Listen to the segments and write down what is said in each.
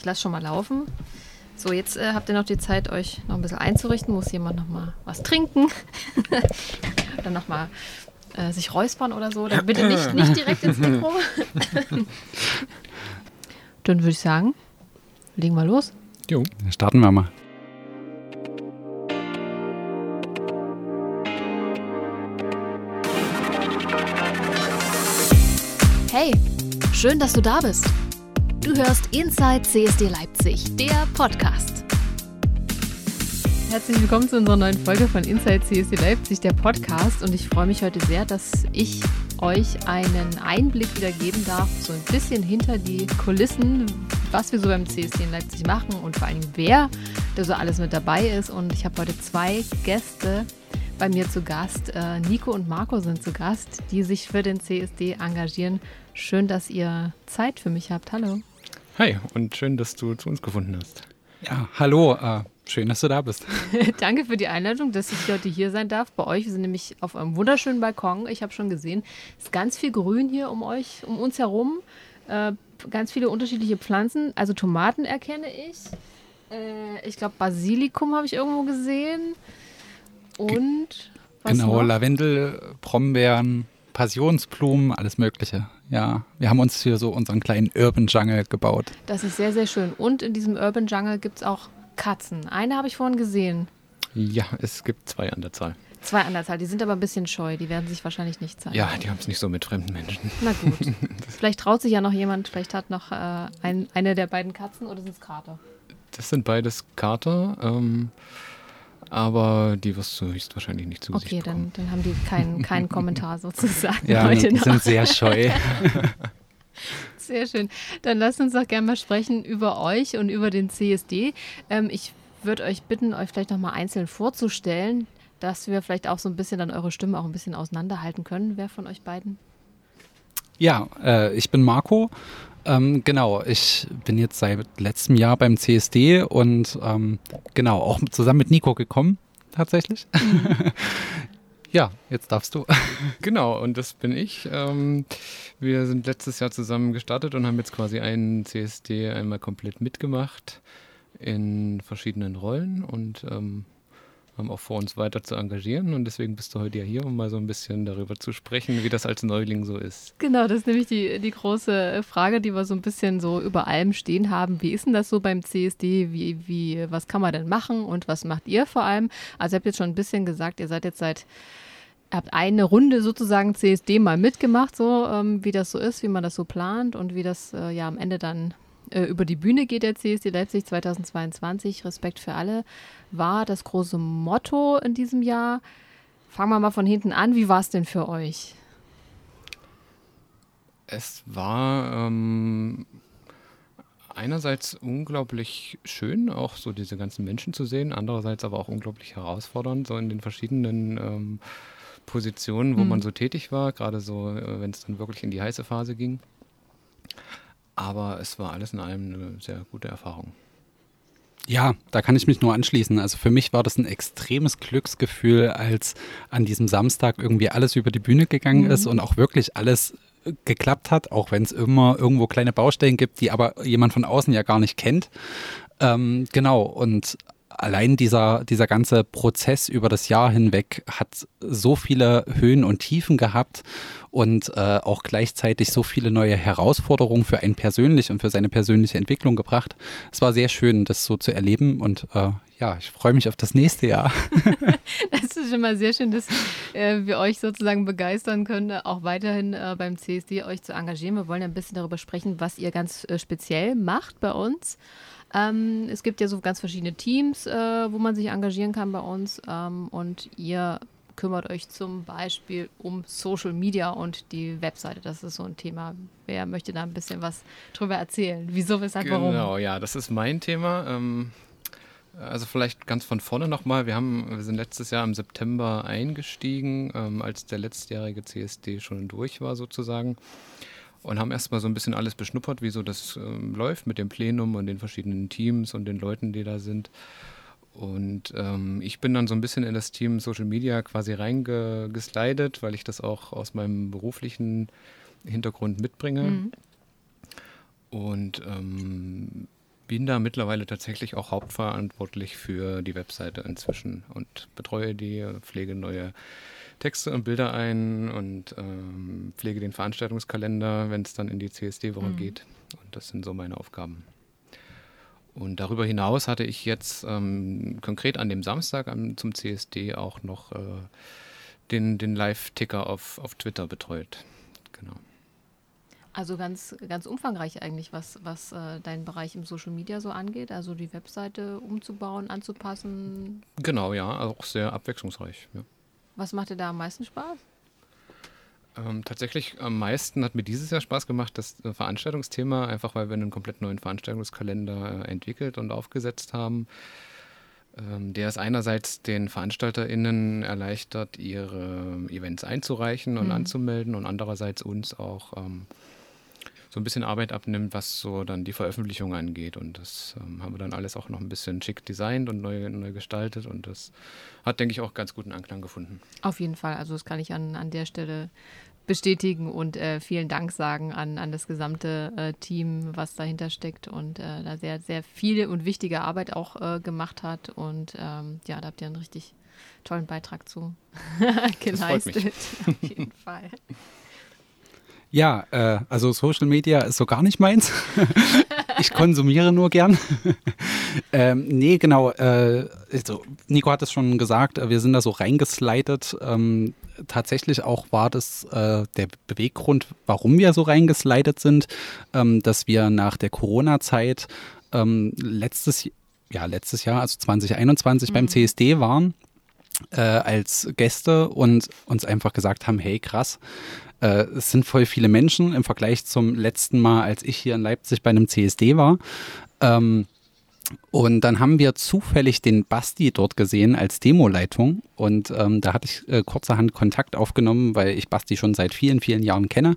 Ich lasse schon mal laufen. So, jetzt äh, habt ihr noch die Zeit, euch noch ein bisschen einzurichten. Muss jemand noch mal was trinken? Dann noch mal äh, sich räuspern oder so. Dann bitte nicht, nicht direkt ins Mikro. Dann würde ich sagen, legen wir los. Jo, starten wir mal. Hey, schön, dass du da bist. Du hörst Inside CSD Leipzig, der Podcast. Herzlich willkommen zu unserer neuen Folge von Inside CSD Leipzig, der Podcast. Und ich freue mich heute sehr, dass ich euch einen Einblick wieder geben darf, so ein bisschen hinter die Kulissen, was wir so beim CSD in Leipzig machen und vor allem wer da so alles mit dabei ist. Und ich habe heute zwei Gäste bei mir zu Gast. Äh, Nico und Marco sind zu Gast, die sich für den CSD engagieren. Schön, dass ihr Zeit für mich habt. Hallo. Hi und schön, dass du zu uns gefunden hast. Ja, hallo. Äh, schön, dass du da bist. Danke für die Einladung, dass ich heute hier sein darf. Bei euch wir sind nämlich auf einem wunderschönen Balkon. Ich habe schon gesehen, es ist ganz viel Grün hier um euch, um uns herum. Äh, ganz viele unterschiedliche Pflanzen. Also Tomaten erkenne ich. Äh, ich glaube Basilikum habe ich irgendwo gesehen. Und was genau, noch? Lavendel, Brombeeren, Passionsblumen, alles Mögliche. Ja, wir haben uns hier so unseren kleinen Urban Jungle gebaut. Das ist sehr, sehr schön. Und in diesem Urban Jungle gibt es auch Katzen. Eine habe ich vorhin gesehen. Ja, es gibt zwei an der Zahl. Zwei an der Zahl. Die sind aber ein bisschen scheu. Die werden sich wahrscheinlich nicht zeigen. Ja, die haben es nicht so mit fremden Menschen. Na gut. vielleicht traut sich ja noch jemand. Vielleicht hat noch äh, ein, eine der beiden Katzen oder sind es Kater? Das sind beides Kater. Ähm, aber die wirst du höchstwahrscheinlich nicht zu Okay, dann, dann haben die keinen, keinen Kommentar sozusagen ja, heute die noch. sind sehr scheu. Sehr schön. Dann lasst uns doch gerne mal sprechen über euch und über den CSD. Ähm, ich würde euch bitten, euch vielleicht nochmal einzeln vorzustellen, dass wir vielleicht auch so ein bisschen dann eure Stimme auch ein bisschen auseinanderhalten können. Wer von euch beiden? Ja, äh, ich bin Marco. Ähm, genau, ich bin jetzt seit letztem Jahr beim CSD und ähm, genau, auch zusammen mit Nico gekommen, tatsächlich. Mhm. ja, jetzt darfst du. genau, und das bin ich. Ähm, wir sind letztes Jahr zusammen gestartet und haben jetzt quasi einen CSD einmal komplett mitgemacht in verschiedenen Rollen und ähm, haben auch vor, uns weiter zu engagieren. Und deswegen bist du heute ja hier, um mal so ein bisschen darüber zu sprechen, wie das als Neuling so ist. Genau, das ist nämlich die, die große Frage, die wir so ein bisschen so über allem stehen haben. Wie ist denn das so beim CSD? Wie, wie, was kann man denn machen und was macht ihr vor allem? Also, ihr habt jetzt schon ein bisschen gesagt, ihr seid jetzt seit habt eine Runde sozusagen CSD mal mitgemacht, so ähm, wie das so ist, wie man das so plant und wie das äh, ja am Ende dann äh, über die Bühne geht der CSD Leipzig 2022. Respekt für alle war das große Motto in diesem Jahr. Fangen wir mal von hinten an. Wie war es denn für euch? Es war ähm, einerseits unglaublich schön, auch so diese ganzen Menschen zu sehen, andererseits aber auch unglaublich herausfordernd, so in den verschiedenen ähm, Positionen, wo mhm. man so tätig war, gerade so, äh, wenn es dann wirklich in die heiße Phase ging. Aber es war alles in allem eine sehr gute Erfahrung. Ja, da kann ich mich nur anschließen. Also für mich war das ein extremes Glücksgefühl, als an diesem Samstag irgendwie alles über die Bühne gegangen mhm. ist und auch wirklich alles geklappt hat, auch wenn es immer irgendwo kleine Baustellen gibt, die aber jemand von außen ja gar nicht kennt. Ähm, genau, und allein dieser, dieser ganze Prozess über das Jahr hinweg hat so viele Höhen und Tiefen gehabt und äh, auch gleichzeitig so viele neue Herausforderungen für einen persönlich und für seine persönliche Entwicklung gebracht. Es war sehr schön, das so zu erleben und äh, ja, ich freue mich auf das nächste Jahr. das ist schon mal sehr schön, dass äh, wir euch sozusagen begeistern können, auch weiterhin äh, beim CSD euch zu engagieren. Wir wollen ein bisschen darüber sprechen, was ihr ganz äh, speziell macht bei uns. Ähm, es gibt ja so ganz verschiedene Teams, äh, wo man sich engagieren kann bei uns. Ähm, und ihr kümmert euch zum Beispiel um Social Media und die Webseite. Das ist so ein Thema. Wer möchte da ein bisschen was drüber erzählen? Wieso, weshalb, genau, warum? Genau, ja, das ist mein Thema. Ähm, also vielleicht ganz von vorne nochmal. Wir, wir sind letztes Jahr im September eingestiegen, ähm, als der letztjährige CSD schon durch war sozusagen und haben erstmal so ein bisschen alles beschnuppert, wie so das ähm, läuft mit dem Plenum und den verschiedenen Teams und den Leuten, die da sind. Und ähm, ich bin dann so ein bisschen in das Team Social Media quasi reingeslidet, weil ich das auch aus meinem beruflichen Hintergrund mitbringe. Mhm. Und ähm, bin da mittlerweile tatsächlich auch hauptverantwortlich für die Webseite inzwischen und betreue die, pflege neue Texte und Bilder ein und ähm, pflege den Veranstaltungskalender, wenn es dann in die CSD-Woche mhm. geht. Und das sind so meine Aufgaben. Und darüber hinaus hatte ich jetzt ähm, konkret an dem Samstag am, zum CSD auch noch äh, den, den Live-Ticker auf, auf Twitter betreut. Genau. Also ganz, ganz umfangreich eigentlich, was, was äh, deinen Bereich im Social Media so angeht, also die Webseite umzubauen, anzupassen. Genau, ja, auch sehr abwechslungsreich. Ja. Was macht dir da am meisten Spaß? Ähm, tatsächlich am meisten hat mir dieses Jahr Spaß gemacht, das äh, Veranstaltungsthema, einfach weil wir einen komplett neuen Veranstaltungskalender äh, entwickelt und aufgesetzt haben. Ähm, der es einerseits den VeranstalterInnen erleichtert, ihre Events einzureichen und mhm. anzumelden und andererseits uns auch ähm, so ein bisschen Arbeit abnimmt, was so dann die Veröffentlichung angeht. Und das ähm, haben wir dann alles auch noch ein bisschen schick designt und neu, neu gestaltet. Und das hat, denke ich, auch ganz guten Anklang gefunden. Auf jeden Fall. Also das kann ich an, an der Stelle bestätigen und äh, vielen Dank sagen an, an das gesamte äh, Team, was dahinter steckt und äh, da sehr, sehr viele und wichtige Arbeit auch äh, gemacht hat. Und ähm, ja, da habt ihr einen richtig tollen Beitrag zu geleistet. Auf jeden Fall. Ja, äh, also Social Media ist so gar nicht meins. ich konsumiere nur gern. ähm, nee, genau. Äh, also Nico hat es schon gesagt, äh, wir sind da so reingeslidet. Ähm, tatsächlich auch war das äh, der Beweggrund, warum wir so reingeslidet sind, ähm, dass wir nach der Corona-Zeit ähm, letztes, ja, letztes Jahr, also 2021 mhm. beim CSD waren. Äh, als Gäste und uns einfach gesagt haben, hey krass, äh, es sind voll viele Menschen im Vergleich zum letzten Mal, als ich hier in Leipzig bei einem CSD war. Ähm, und dann haben wir zufällig den Basti dort gesehen als Demoleitung. Und ähm, da hatte ich äh, kurzerhand Kontakt aufgenommen, weil ich Basti schon seit vielen, vielen Jahren kenne.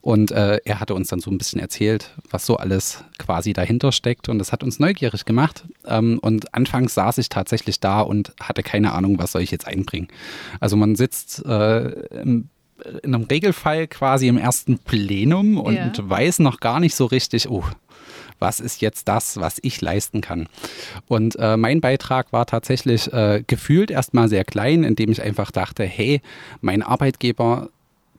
Und äh, er hatte uns dann so ein bisschen erzählt, was so alles quasi dahinter steckt. Und das hat uns neugierig gemacht. Ähm, und anfangs saß ich tatsächlich da und hatte keine Ahnung, was soll ich jetzt einbringen. Also man sitzt äh, im in einem Regelfall quasi im ersten Plenum und ja. weiß noch gar nicht so richtig, oh, was ist jetzt das, was ich leisten kann. Und äh, mein Beitrag war tatsächlich äh, gefühlt erstmal sehr klein, indem ich einfach dachte, hey, mein Arbeitgeber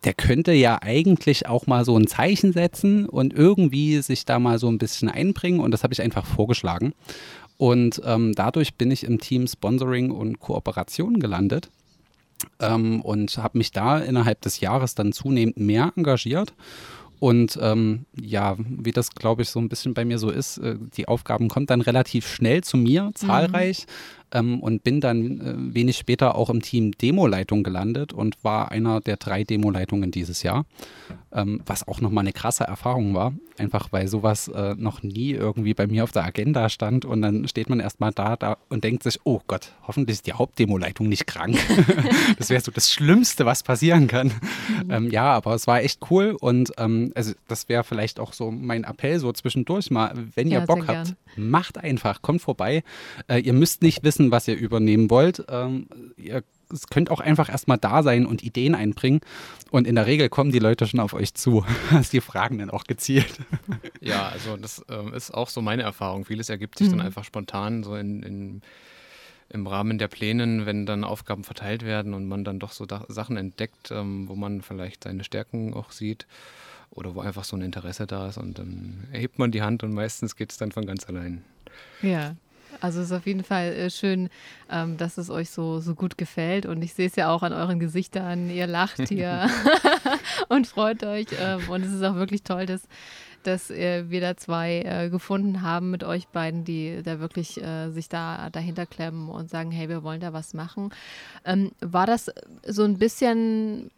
der könnte ja eigentlich auch mal so ein Zeichen setzen und irgendwie sich da mal so ein bisschen einbringen. Und das habe ich einfach vorgeschlagen. Und ähm, dadurch bin ich im Team Sponsoring und Kooperation gelandet ähm, und habe mich da innerhalb des Jahres dann zunehmend mehr engagiert. Und ähm, ja, wie das, glaube ich, so ein bisschen bei mir so ist, äh, die Aufgaben kommen dann relativ schnell zu mir, mhm. zahlreich. Mhm ähm, und bin dann äh, wenig später auch im Team Demoleitung gelandet und war einer der drei Demoleitungen dieses Jahr, ähm, was auch nochmal eine krasse Erfahrung war, einfach weil sowas äh, noch nie irgendwie bei mir auf der Agenda stand und dann steht man erstmal da, da und denkt sich, oh Gott, hoffentlich ist die Hauptdemoleitung nicht krank. das wäre so das Schlimmste, was passieren kann. Mhm. Ähm, ja, aber es war echt cool und ähm, also das wäre vielleicht auch so mein Appell so zwischendurch mal, wenn ihr ja, Bock habt, gern. macht einfach, kommt vorbei. Äh, ihr müsst nicht wissen, wissen, was ihr übernehmen wollt. Ähm, ihr könnt auch einfach erstmal da sein und Ideen einbringen. Und in der Regel kommen die Leute schon auf euch zu. Sie fragen dann auch gezielt. Ja, also das ähm, ist auch so meine Erfahrung. Vieles ergibt sich mhm. dann einfach spontan so in, in, im Rahmen der Plänen, wenn dann Aufgaben verteilt werden und man dann doch so da Sachen entdeckt, ähm, wo man vielleicht seine Stärken auch sieht oder wo einfach so ein Interesse da ist und dann erhebt man die Hand und meistens geht es dann von ganz allein. Ja, also es ist auf jeden Fall äh, schön, ähm, dass es euch so, so gut gefällt. Und ich sehe es ja auch an euren Gesichtern. Ihr lacht hier und freut euch. Ähm, und es ist auch wirklich toll, dass, dass äh, wir da zwei äh, gefunden haben mit euch beiden, die da wirklich sich da dahinter klemmen und sagen, hey, wir wollen da was machen. Ähm, war das so ein bisschen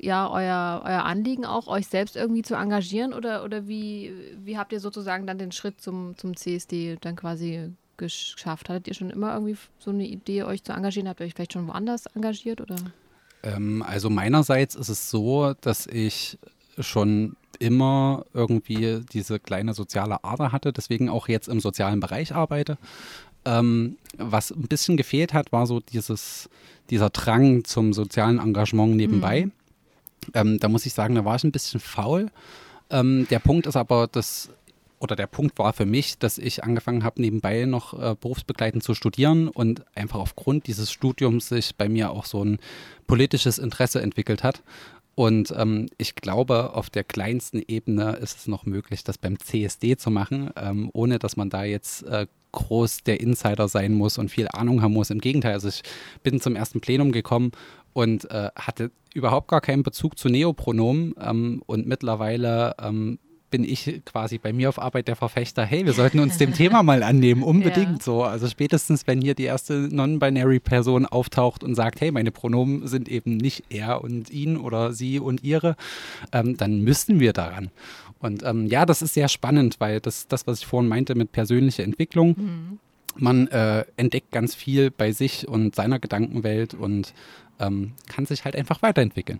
ja euer, euer Anliegen auch, euch selbst irgendwie zu engagieren oder, oder wie, wie habt ihr sozusagen dann den Schritt zum, zum CSD dann quasi geschafft? Hattet ihr schon immer irgendwie so eine Idee, euch zu engagieren? Habt ihr euch vielleicht schon woanders engagiert oder? Ähm, also meinerseits ist es so, dass ich schon immer irgendwie diese kleine soziale Ader hatte, deswegen auch jetzt im sozialen Bereich arbeite. Ähm, was ein bisschen gefehlt hat, war so dieses, dieser Drang zum sozialen Engagement nebenbei. Mhm. Ähm, da muss ich sagen, da war ich ein bisschen faul. Ähm, der Punkt ist aber, dass oder der Punkt war für mich, dass ich angefangen habe, nebenbei noch äh, berufsbegleitend zu studieren und einfach aufgrund dieses Studiums sich bei mir auch so ein politisches Interesse entwickelt hat. Und ähm, ich glaube, auf der kleinsten Ebene ist es noch möglich, das beim CSD zu machen, ähm, ohne dass man da jetzt äh, groß der Insider sein muss und viel Ahnung haben muss. Im Gegenteil, also ich bin zum ersten Plenum gekommen und äh, hatte überhaupt gar keinen Bezug zu Neopronomen ähm, und mittlerweile ähm, bin ich quasi bei mir auf Arbeit der Verfechter, hey, wir sollten uns dem Thema mal annehmen, unbedingt ja. so. Also spätestens, wenn hier die erste Non-Binary-Person auftaucht und sagt, hey, meine Pronomen sind eben nicht er und ihn oder sie und ihre, ähm, dann müssten wir daran. Und ähm, ja, das ist sehr spannend, weil das, das, was ich vorhin meinte mit persönlicher Entwicklung, mhm. man äh, entdeckt ganz viel bei sich und seiner Gedankenwelt und ähm, kann sich halt einfach weiterentwickeln.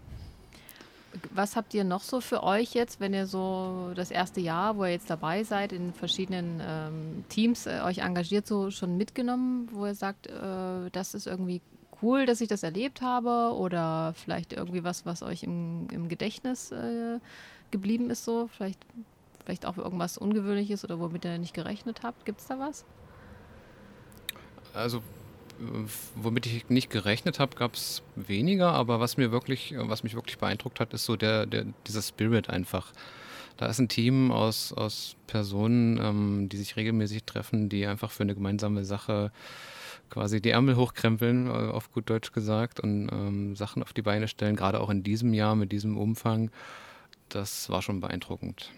Was habt ihr noch so für euch jetzt, wenn ihr so das erste Jahr, wo ihr jetzt dabei seid, in verschiedenen ähm, Teams äh, euch engagiert, so schon mitgenommen, wo ihr sagt, äh, das ist irgendwie cool, dass ich das erlebt habe oder vielleicht irgendwie was, was euch im, im Gedächtnis äh, geblieben ist, so vielleicht, vielleicht auch irgendwas Ungewöhnliches oder womit ihr nicht gerechnet habt. Gibt es da was? Also womit ich nicht gerechnet habe, gab es weniger, aber was mir wirklich, was mich wirklich beeindruckt hat, ist so der, der, dieser Spirit einfach. Da ist ein Team aus, aus Personen, ähm, die sich regelmäßig treffen, die einfach für eine gemeinsame Sache quasi die Ärmel hochkrempeln, äh, auf gut Deutsch gesagt, und ähm, Sachen auf die Beine stellen, gerade auch in diesem Jahr mit diesem Umfang. Das war schon beeindruckend.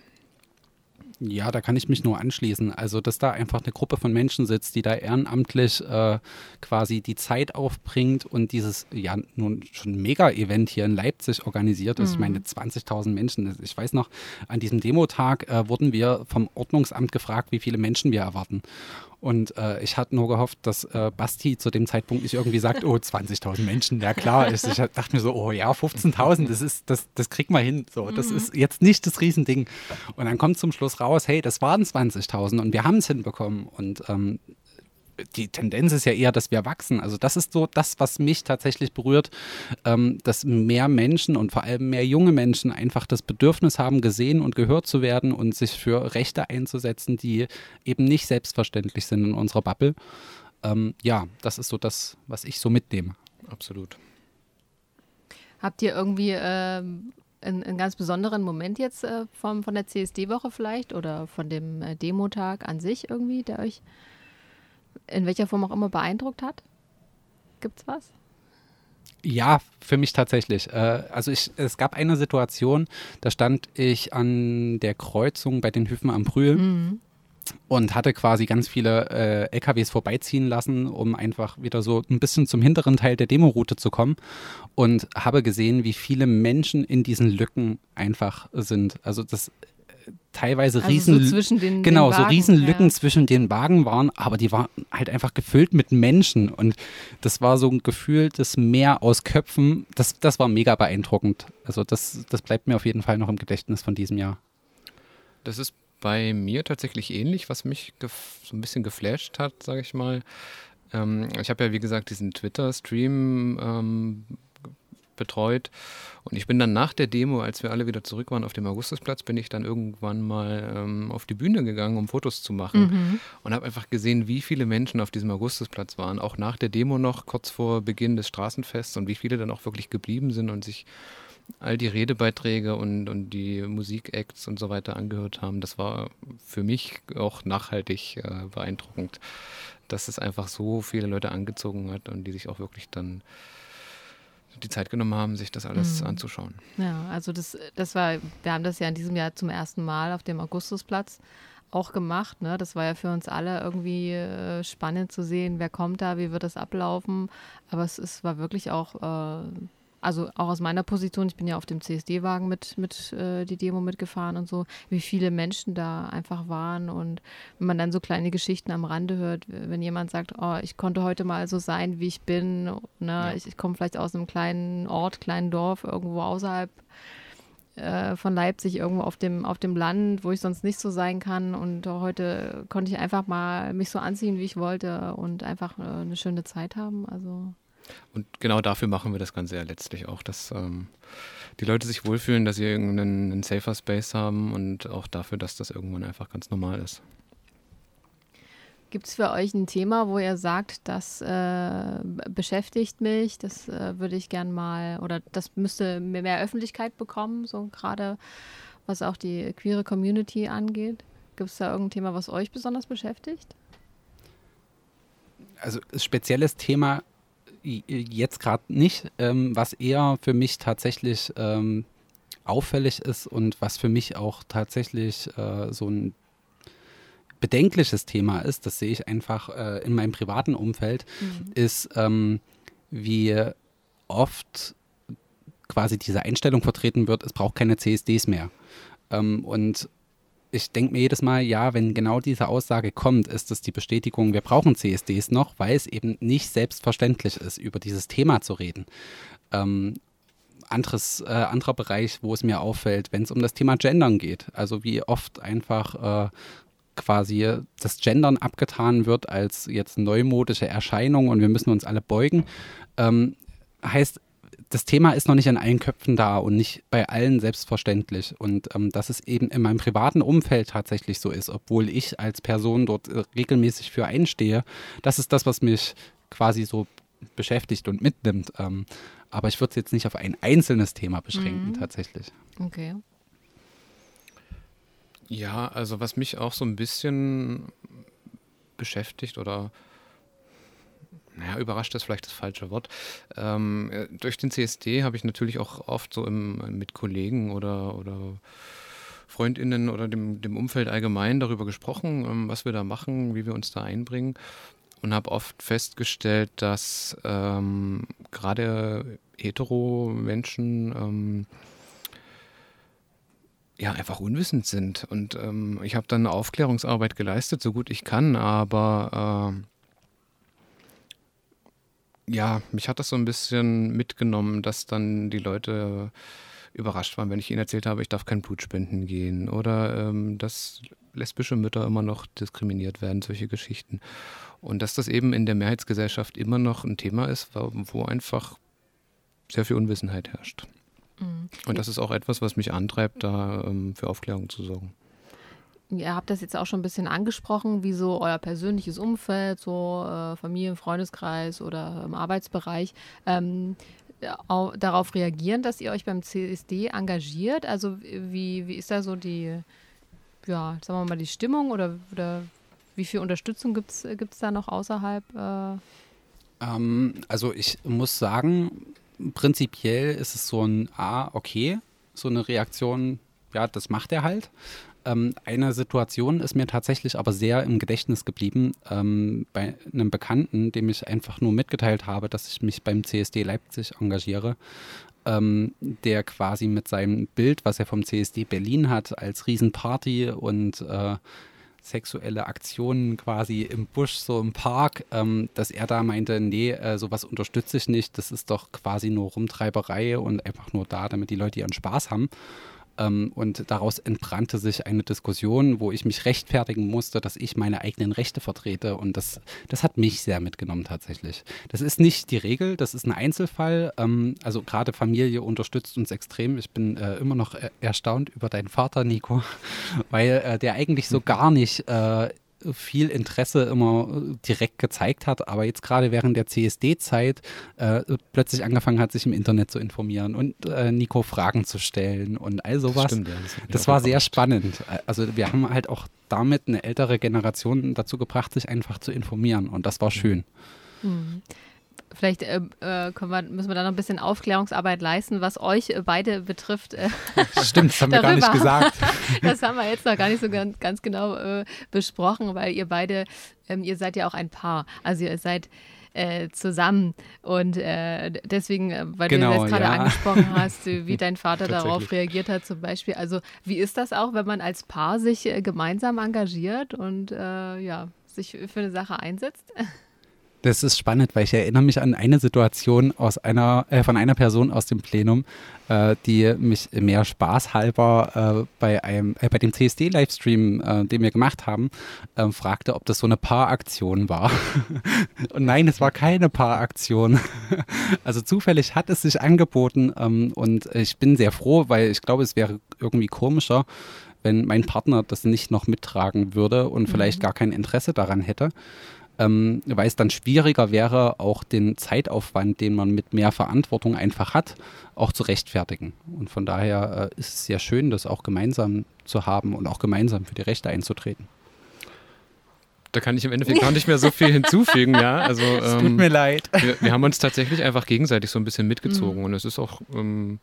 Ja, da kann ich mich nur anschließen. Also, dass da einfach eine Gruppe von Menschen sitzt, die da ehrenamtlich äh, quasi die Zeit aufbringt und dieses, ja, nun schon Mega-Event hier in Leipzig organisiert ist. Mhm. Ich meine, 20.000 Menschen. Ich weiß noch, an diesem Demotag äh, wurden wir vom Ordnungsamt gefragt, wie viele Menschen wir erwarten. Und äh, ich hatte nur gehofft, dass äh, Basti zu dem Zeitpunkt nicht irgendwie sagt, oh, 20.000 Menschen, ja klar. Ich, ich dachte mir so, oh ja, 15.000, das ist, das, das kriegt man hin. So, das mhm. ist jetzt nicht das Riesending. Und dann kommt zum Schluss raus, hey, das waren 20.000 und wir haben es hinbekommen. Und ähm, die Tendenz ist ja eher, dass wir wachsen. Also das ist so das, was mich tatsächlich berührt, ähm, dass mehr Menschen und vor allem mehr junge Menschen einfach das Bedürfnis haben, gesehen und gehört zu werden und sich für Rechte einzusetzen, die eben nicht selbstverständlich sind in unserer Bubble. Ähm, ja, das ist so das, was ich so mitnehme. Absolut. Habt ihr irgendwie ähm, einen, einen, ganz besonderen Moment jetzt äh, vom, von der CSD-Woche vielleicht oder von dem äh, Demotag an sich irgendwie, der euch in welcher Form auch immer beeindruckt hat? Gibt's was? Ja, für mich tatsächlich. Äh, also ich, es gab eine Situation, da stand ich an der Kreuzung bei den Hüfen am Brühl mhm. Und hatte quasi ganz viele äh, LKWs vorbeiziehen lassen, um einfach wieder so ein bisschen zum hinteren Teil der Demoroute zu kommen und habe gesehen, wie viele Menschen in diesen Lücken einfach sind. Also das teilweise also riesen so zwischen den, genau den Wagen, so Riesenlücken ja. zwischen den Wagen waren, aber die waren halt einfach gefüllt mit Menschen und das war so ein gefühltes Meer aus Köpfen. Das, das war mega beeindruckend. Also das, das bleibt mir auf jeden Fall noch im Gedächtnis von diesem Jahr. Das ist bei mir tatsächlich ähnlich, was mich so ein bisschen geflasht hat, sage ich mal. Ähm, ich habe ja wie gesagt diesen Twitter-Stream ähm, betreut. Und ich bin dann nach der Demo, als wir alle wieder zurück waren auf dem Augustusplatz, bin ich dann irgendwann mal ähm, auf die Bühne gegangen, um Fotos zu machen. Mhm. Und habe einfach gesehen, wie viele Menschen auf diesem Augustusplatz waren. Auch nach der Demo noch, kurz vor Beginn des Straßenfests und wie viele dann auch wirklich geblieben sind und sich all die Redebeiträge und, und die Musikacts und so weiter angehört haben. Das war für mich auch nachhaltig äh, beeindruckend, dass es einfach so viele Leute angezogen hat und die sich auch wirklich dann die Zeit genommen haben, sich das alles mhm. anzuschauen. Ja, also das, das war, wir haben das ja in diesem Jahr zum ersten Mal auf dem Augustusplatz auch gemacht. Ne? Das war ja für uns alle irgendwie äh, spannend zu sehen, wer kommt da, wie wird das ablaufen. Aber es, es war wirklich auch äh, also auch aus meiner Position, ich bin ja auf dem CSD-Wagen mit, mit äh, die Demo mitgefahren und so, wie viele Menschen da einfach waren und wenn man dann so kleine Geschichten am Rande hört, wenn jemand sagt, oh, ich konnte heute mal so sein, wie ich bin, ne? Ja. ich, ich komme vielleicht aus einem kleinen Ort, kleinen Dorf, irgendwo außerhalb äh, von Leipzig, irgendwo auf dem, auf dem Land, wo ich sonst nicht so sein kann und heute konnte ich einfach mal mich so anziehen, wie ich wollte und einfach äh, eine schöne Zeit haben, also Und genau dafür machen wir das Ganze ja letztlich auch, dass ähm, die Leute sich wohlfühlen, dass sie irgendeinen einen safer Space haben und auch dafür, dass das irgendwann einfach ganz normal ist. Gibt es für euch ein Thema, wo ihr sagt, das äh, beschäftigt mich, das äh, würde ich gern mal oder das müsste mehr, mehr Öffentlichkeit bekommen, so gerade was auch die queere Community angeht? Gibt es da irgendein Thema, was euch besonders beschäftigt? Also spezielles Thema jetzt gerade nicht, ähm, was eher für mich tatsächlich ähm, auffällig ist und was für mich auch tatsächlich äh, so ein bedenkliches Thema ist, das sehe ich einfach äh, in meinem privaten Umfeld, mhm. ist, ähm, wie oft quasi diese Einstellung vertreten wird, es braucht keine CSDs mehr. Ähm, und ich denke mir jedes Mal, ja, wenn genau diese Aussage kommt, ist das die Bestätigung, wir brauchen CSDs noch, weil es eben nicht selbstverständlich ist, über dieses Thema zu reden. Ähm, anderes, äh, anderer Bereich, wo es mir auffällt, wenn es um das Thema Gendern geht. Also wie oft einfach äh, quasi das Gendern abgetan wird als jetzt neumodische Erscheinung und wir müssen uns alle beugen. Ähm, heißt, das Thema ist noch nicht in allen Köpfen da und nicht bei allen selbstverständlich. Und ähm, dass es eben in meinem privaten Umfeld tatsächlich so ist, obwohl ich als Person dort äh, regelmäßig für einstehe, das ist das, was mich quasi so beschäftigt und mitnimmt. Ähm, aber ich würde es jetzt nicht auf ein einzelnes Thema beschränken, mhm. tatsächlich. Okay. Ja, also was mich auch so ein bisschen beschäftigt oder naja, überrascht ist vielleicht das falsche Wort. Ähm, äh, durch den CSD habe ich natürlich auch oft so im, mit Kollegen oder, oder FreundInnen oder dem, dem Umfeld allgemein darüber gesprochen, ähm, was wir da machen, wie wir uns da einbringen. Und habe oft festgestellt, dass ähm, gerade hetero-Menschen ähm, ja einfach unwissend sind. Und ähm, ich habe dann Aufklärungsarbeit geleistet, so gut ich kann, aber äh, ja, mich hat das so ein bisschen mitgenommen, dass dann die Leute überrascht waren, wenn ich ihnen erzählt habe, ich darf kein Blut spenden gehen oder ähm, dass lesbische Mütter immer noch diskriminiert werden, solche Geschichten. Und dass das eben in der Mehrheitsgesellschaft immer noch ein Thema ist, wo einfach sehr viel Unwissenheit herrscht. Mhm. Und das ist auch etwas, was mich antreibt, da ähm, für Aufklärung zu sorgen. Ihr habt das jetzt auch schon ein bisschen angesprochen, wie so euer persönliches Umfeld, so äh, Familie, Freundeskreis oder im Arbeitsbereich, ähm, darauf reagieren, dass ihr euch beim CSD engagiert? Also wie, wie ist da so die, ja, sagen wir mal, die Stimmung oder, oder wie viel Unterstützung gibt es da noch außerhalb? Äh? Ähm, also ich muss sagen, prinzipiell ist es so ein Ah, okay, so eine Reaktion, ja, das macht er halt. Ähm, eine Situation ist mir tatsächlich aber sehr im Gedächtnis geblieben ähm, bei einem Bekannten, dem ich einfach nur mitgeteilt habe, dass ich mich beim CSD Leipzig engagiere, ähm, der quasi mit seinem Bild, was er vom CSD Berlin hat, als Riesenparty und äh, sexuelle Aktionen quasi im Busch, so im Park, ähm, dass er da meinte, nee, äh, sowas unterstütze ich nicht, das ist doch quasi nur Rumtreiberei und einfach nur da, damit die Leute ihren Spaß haben. Ähm, und daraus entbrannte sich eine Diskussion, wo ich mich rechtfertigen musste, dass ich meine eigenen Rechte vertrete. Und das, das hat mich sehr mitgenommen tatsächlich. Das ist nicht die Regel, das ist ein Einzelfall. Ähm, also gerade Familie unterstützt uns extrem. Ich bin äh, immer noch erstaunt über deinen Vater, Nico, weil äh, der eigentlich so gar nicht äh, viel Interesse immer äh, direkt gezeigt hat, aber jetzt gerade während der CSD-Zeit äh, plötzlich angefangen hat, sich im Internet zu informieren und äh, Nico Fragen zu stellen und all sowas. Das, stimmt, ja, das, das war sehr spannend. Also wir haben halt auch damit eine ältere Generation dazu gebracht, sich einfach zu informieren und das war schön. Mhm. Vielleicht äh, äh wir, müssen wir da noch ein bisschen Aufklärungsarbeit leisten, was euch äh, beide betrifft. Äh, Stimmt, das haben wir gar nicht gesagt. das haben wir jetzt noch gar nicht so ganz, ganz genau äh, besprochen, weil ihr beide, ähm, ihr seid ja auch ein Paar. Also ihr seid äh, zusammen. Und deswegen, weil genau, du jetzt gerade ja. angesprochen hast, wie dein Vater darauf reagiert hat zum Beispiel. Also wie ist das auch, wenn man als Paar sich gemeinsam engagiert und ja, sich für eine Sache einsetzt? Das ist spannend, weil ich erinnere mich an eine Situation aus einer, äh, von einer Person aus dem Plenum, äh, die mich mehr spaßhalber äh, bei einem, äh, bei dem CSD-Livestream, äh, den wir gemacht haben, ähm, fragte, ob das so eine Paaraktion war. Und nein, es war keine Paaraktion. also zufällig hat es sich angeboten ähm, und ich bin sehr froh, weil ich glaube, es wäre irgendwie komischer, wenn mein Partner das nicht noch mittragen würde und vielleicht mhm. gar kein Interesse daran hätte ähm, weil es dann schwieriger wäre, auch den Zeitaufwand, den man mit mehr Verantwortung einfach hat, auch zu rechtfertigen. Und von daher äh, ist es sehr schön, das auch gemeinsam zu haben und auch gemeinsam für die Rechte einzutreten. Da kann ich im Endeffekt gar nicht mehr so viel hinzufügen, ja. Also, ähm, tut mir leid. Wir, wir, haben uns tatsächlich einfach gegenseitig so ein bisschen mitgezogen mhm. und es ist auch ähm,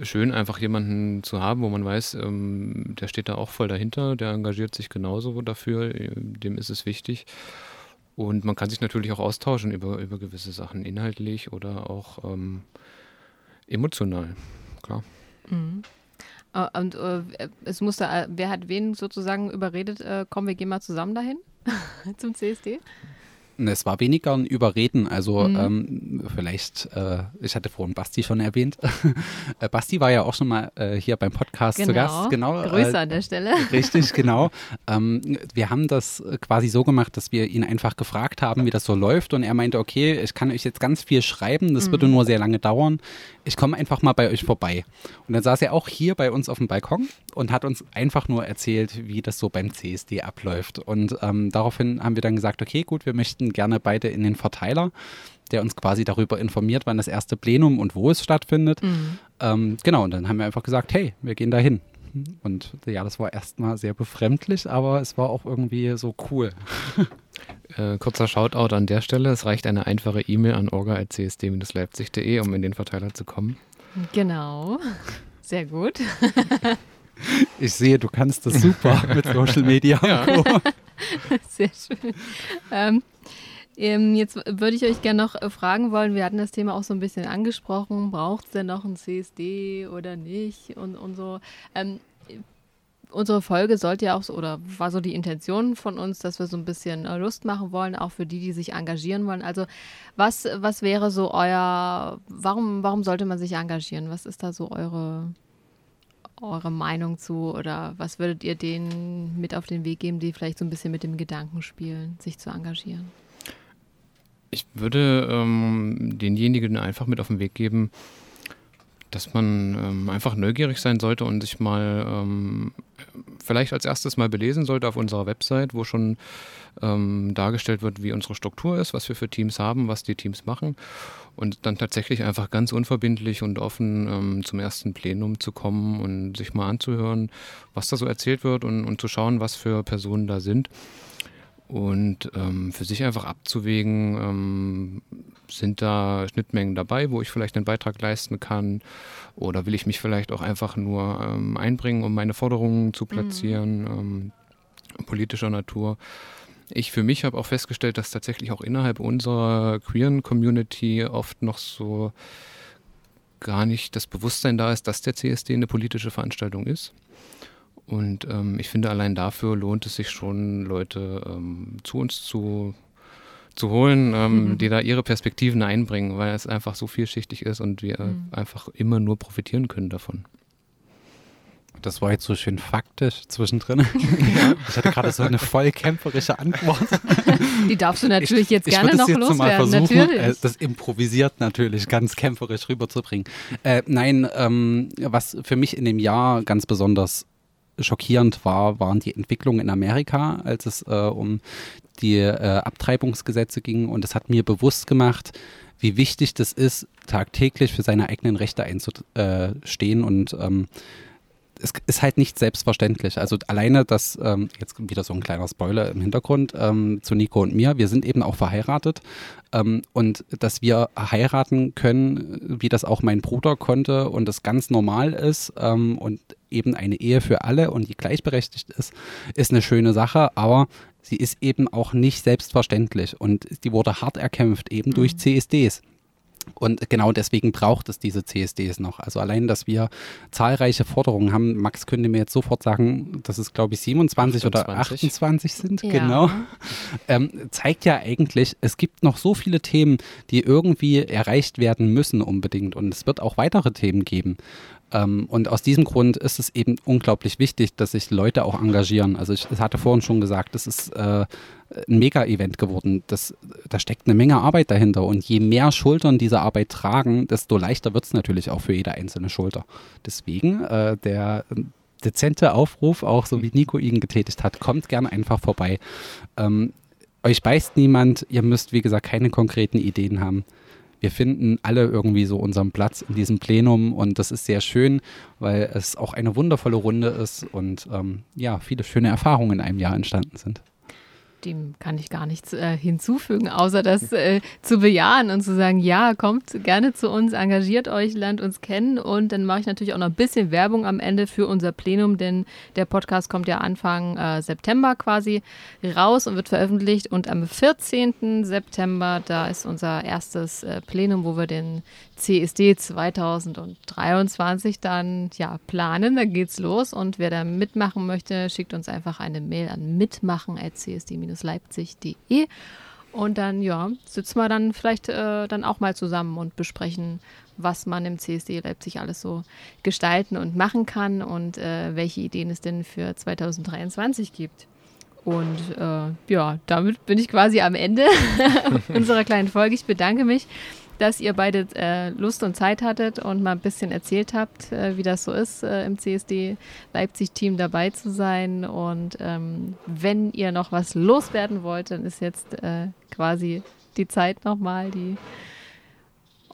schön, einfach jemanden zu haben, wo man weiß, ähm, der steht da auch voll dahinter, der engagiert sich genauso dafür, äh, dem ist es wichtig. Und man kann sich natürlich auch austauschen über, über gewisse Sachen, inhaltlich oder auch ähm, emotional, klar. Mhm. Uh, und uh, es musste, uh, wer hat wen sozusagen überredet, komm, wir gehen mal zusammen dahin zum CSD? Es war weniger ein Überreden. Also mhm. ähm, vielleicht, äh, ich hatte vorhin Basti schon erwähnt. Äh, Basti war ja auch schon mal äh, hier beim Podcast genau. zu Gast. Genau. Grüße an der Stelle. Richtig, genau. Ähm, wir haben das quasi so gemacht, dass wir ihn einfach gefragt haben, wie das so läuft. Und er meinte, okay, ich kann euch jetzt ganz viel schreiben, das mhm. würde nur sehr lange dauern. Ich komme einfach mal bei euch vorbei. Und dann saß er auch hier bei uns auf dem Balkon und hat uns einfach nur erzählt, wie das so beim CSD abläuft. Und ähm, daraufhin haben wir dann gesagt, okay, gut, wir möchten gerne beide in den Verteiler, der uns quasi darüber informiert, wann das erste Plenum und wo es stattfindet. Mhm. Ähm, genau, und dann haben wir einfach gesagt, hey, wir gehen da hin. Und ja, das war erstmal sehr befremdlich, aber es war auch irgendwie so cool. Äh, kurzer Shoutout an der Stelle. Es reicht eine einfache E-Mail an orga.csd-leipzig.de, um in den Verteiler zu kommen. Genau. Sehr gut. Ich sehe, du kannst das super mit Social Media. Ja. Sehr schön. Ähm, ähm, jetzt würde ich euch gerne noch äh, fragen wollen, wir hatten das Thema auch so ein bisschen angesprochen, braucht es denn noch ein CSD oder nicht und, und so. Ähm, unsere Folge sollte ja auch so, oder war so die Intention von uns, dass wir so ein bisschen äh, Lust machen wollen, auch für die, die sich engagieren wollen. Also was, was wäre so euer, warum, warum sollte man sich engagieren? Was ist da so eure eure Meinung zu oder was würdet ihr denen mit auf den Weg geben, die vielleicht so ein bisschen mit dem Gedanken spielen, sich zu engagieren? Ich würde ähm, denjenigen einfach mit auf den Weg geben, dass man ähm, einfach neugierig sein sollte und sich mal ähm, vielleicht als erstes mal belesen sollte auf unserer Website, wo schon ähm, dargestellt wird, wie unsere Struktur ist, was wir für Teams haben, was die Teams machen. Und dann tatsächlich einfach ganz unverbindlich und offen ähm, zum ersten Plenum zu kommen und sich mal anzuhören, was da so erzählt wird und, und zu schauen, was für Personen da sind und ähm, für sich einfach abzuwägen, ähm, sind da Schnittmengen dabei, wo ich vielleicht einen Beitrag leisten kann oder will ich mich vielleicht auch einfach nur ähm, einbringen, um meine Forderungen zu platzieren, mhm. Politischer Natur. Ich für mich habe auch festgestellt, dass tatsächlich auch innerhalb unserer queeren Community oft noch so gar nicht das Bewusstsein da ist, dass der CSD eine politische Veranstaltung ist. Und ähm, ich finde, allein dafür lohnt es sich schon, Leute ähm, zu uns zu, zu holen, ähm, mhm. die da ihre Perspektiven einbringen, weil es einfach so vielschichtig ist und wir mhm. einfach immer nur profitieren können davon. Das war jetzt so schön faktisch zwischendrin. Ich hatte gerade so eine voll kämpferische Antwort. Die darfst du natürlich ich, jetzt ich gerne noch jetzt loswerden. Mal versuchen, natürlich. Äh, das improvisiert natürlich ganz kämpferisch rüberzubringen. Äh, nein, ähm, was für mich in dem Jahr ganz besonders schockierend war, waren die Entwicklungen in Amerika, als es äh, um die äh, Abtreibungsgesetze ging. Und es hat mir bewusst gemacht, wie wichtig das ist, tagtäglich für seine eigenen Rechte einzustehen und ähm, es ist halt nicht selbstverständlich. Also alleine das, ähm, jetzt wieder so ein kleiner Spoiler im Hintergrund ähm, zu Nico und mir, wir sind eben auch verheiratet ähm, und dass wir heiraten können, wie das auch mein Bruder konnte und das ganz normal ist ähm, und eben eine Ehe für alle und die gleichberechtigt ist, ist eine schöne Sache, aber sie ist eben auch nicht selbstverständlich und die wurde hart erkämpft, eben mhm. durch CSDs. Und genau deswegen braucht es diese CSDs noch. Also allein, dass wir zahlreiche Forderungen haben. Max könnte mir jetzt sofort sagen, dass es, glaube ich, 27 28. oder 28 sind. Ja. Genau. Ähm, zeigt ja eigentlich, es gibt noch so viele Themen, die irgendwie erreicht werden müssen unbedingt. Und es wird auch weitere Themen geben. Ähm, und aus diesem Grund ist es eben unglaublich wichtig, dass sich Leute auch engagieren. Also ich, ich hatte vorhin schon gesagt, das ist äh, ein Mega-Event geworden. Das, da steckt eine Menge Arbeit dahinter. Und je mehr Schultern diese Arbeit tragen, desto leichter wird es natürlich auch für jede einzelne Schulter. Deswegen äh, der dezente Aufruf, auch so wie Nico ihn getätigt hat, kommt gerne einfach vorbei. Ähm, euch beißt niemand, ihr müsst, wie gesagt, keine konkreten Ideen haben wir finden alle irgendwie so unseren Platz in diesem Plenum und das ist sehr schön, weil es auch eine wundervolle Runde ist und ähm, ja, viele schöne Erfahrungen in einem Jahr entstanden sind dem kann ich gar nichts äh, hinzufügen, außer das äh, zu bejahen und zu sagen, ja, kommt gerne zu uns, engagiert euch, lernt uns kennen. Und dann mache ich natürlich auch noch ein bisschen Werbung am Ende für unser Plenum, denn der Podcast kommt ja Anfang äh, September quasi raus und wird veröffentlicht. Und am 14. September, da ist unser erstes äh, Plenum, wo wir den CSD 2023 dann ja planen, da geht's los. Und wer da mitmachen möchte, schickt uns einfach eine Mail an mitmachen@csd leipzig.de. Und dann, ja, sitzen wir dann vielleicht äh, dann auch mal zusammen und besprechen, was man im CSD Leipzig alles so gestalten und machen kann und äh, welche Ideen es denn für 2023 gibt. Und äh, ja, damit bin ich quasi am Ende unserer kleinen Folge. Ich bedanke mich dass ihr beide äh, Lust und Zeit hattet und mal ein bisschen erzählt habt, äh, wie das so ist, äh, im CSD Leipzig-Team dabei zu sein. Und ähm, wenn ihr noch was loswerden wollt, dann ist jetzt äh, quasi die Zeit nochmal, die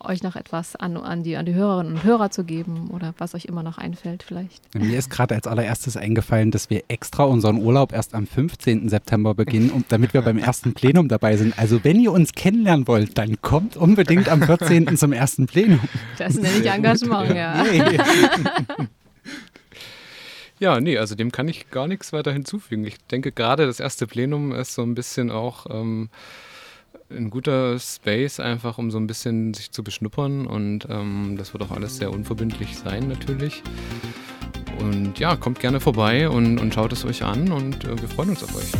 euch noch etwas an, an, die, an die Hörerinnen und Hörer zu geben oder was euch immer noch einfällt vielleicht. Mir ist gerade als allererstes eingefallen, dass wir extra unseren Urlaub erst am 15. September beginnen, um, damit wir beim ersten Plenum dabei sind. Also wenn ihr uns kennenlernen wollt, dann kommt unbedingt am 14. zum ersten Plenum. Das nenne ich Engagement, ja. Nee. Ja, nee, also dem kann ich gar nichts weiter hinzufügen. Ich denke, gerade das erste Plenum ist so ein bisschen auch ähm, ein guter Space, einfach um so ein bisschen sich zu beschnuppern und ähm, das wird auch alles sehr unverbindlich sein natürlich. Und ja, kommt gerne vorbei und, und schaut es euch an und äh, wir freuen uns auf euch.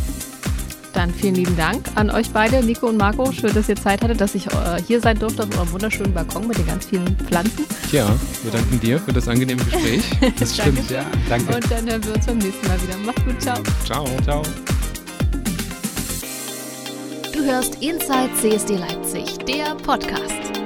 Dann vielen lieben Dank an euch beide, Nico und Marco. Schön, dass ihr Zeit hattet, dass ich äh, hier sein durfte auf eurem wunderschönen Balkon mit den ganz vielen Pflanzen. Ja, wir danken dir für das angenehme Gespräch. Das stimmt, ja. Danke. Und dann hören wir uns beim nächsten Mal wieder. Macht's gut, ciao. Ciao. Ciao. Du hörst Inside CSD Leipzig, der Podcast.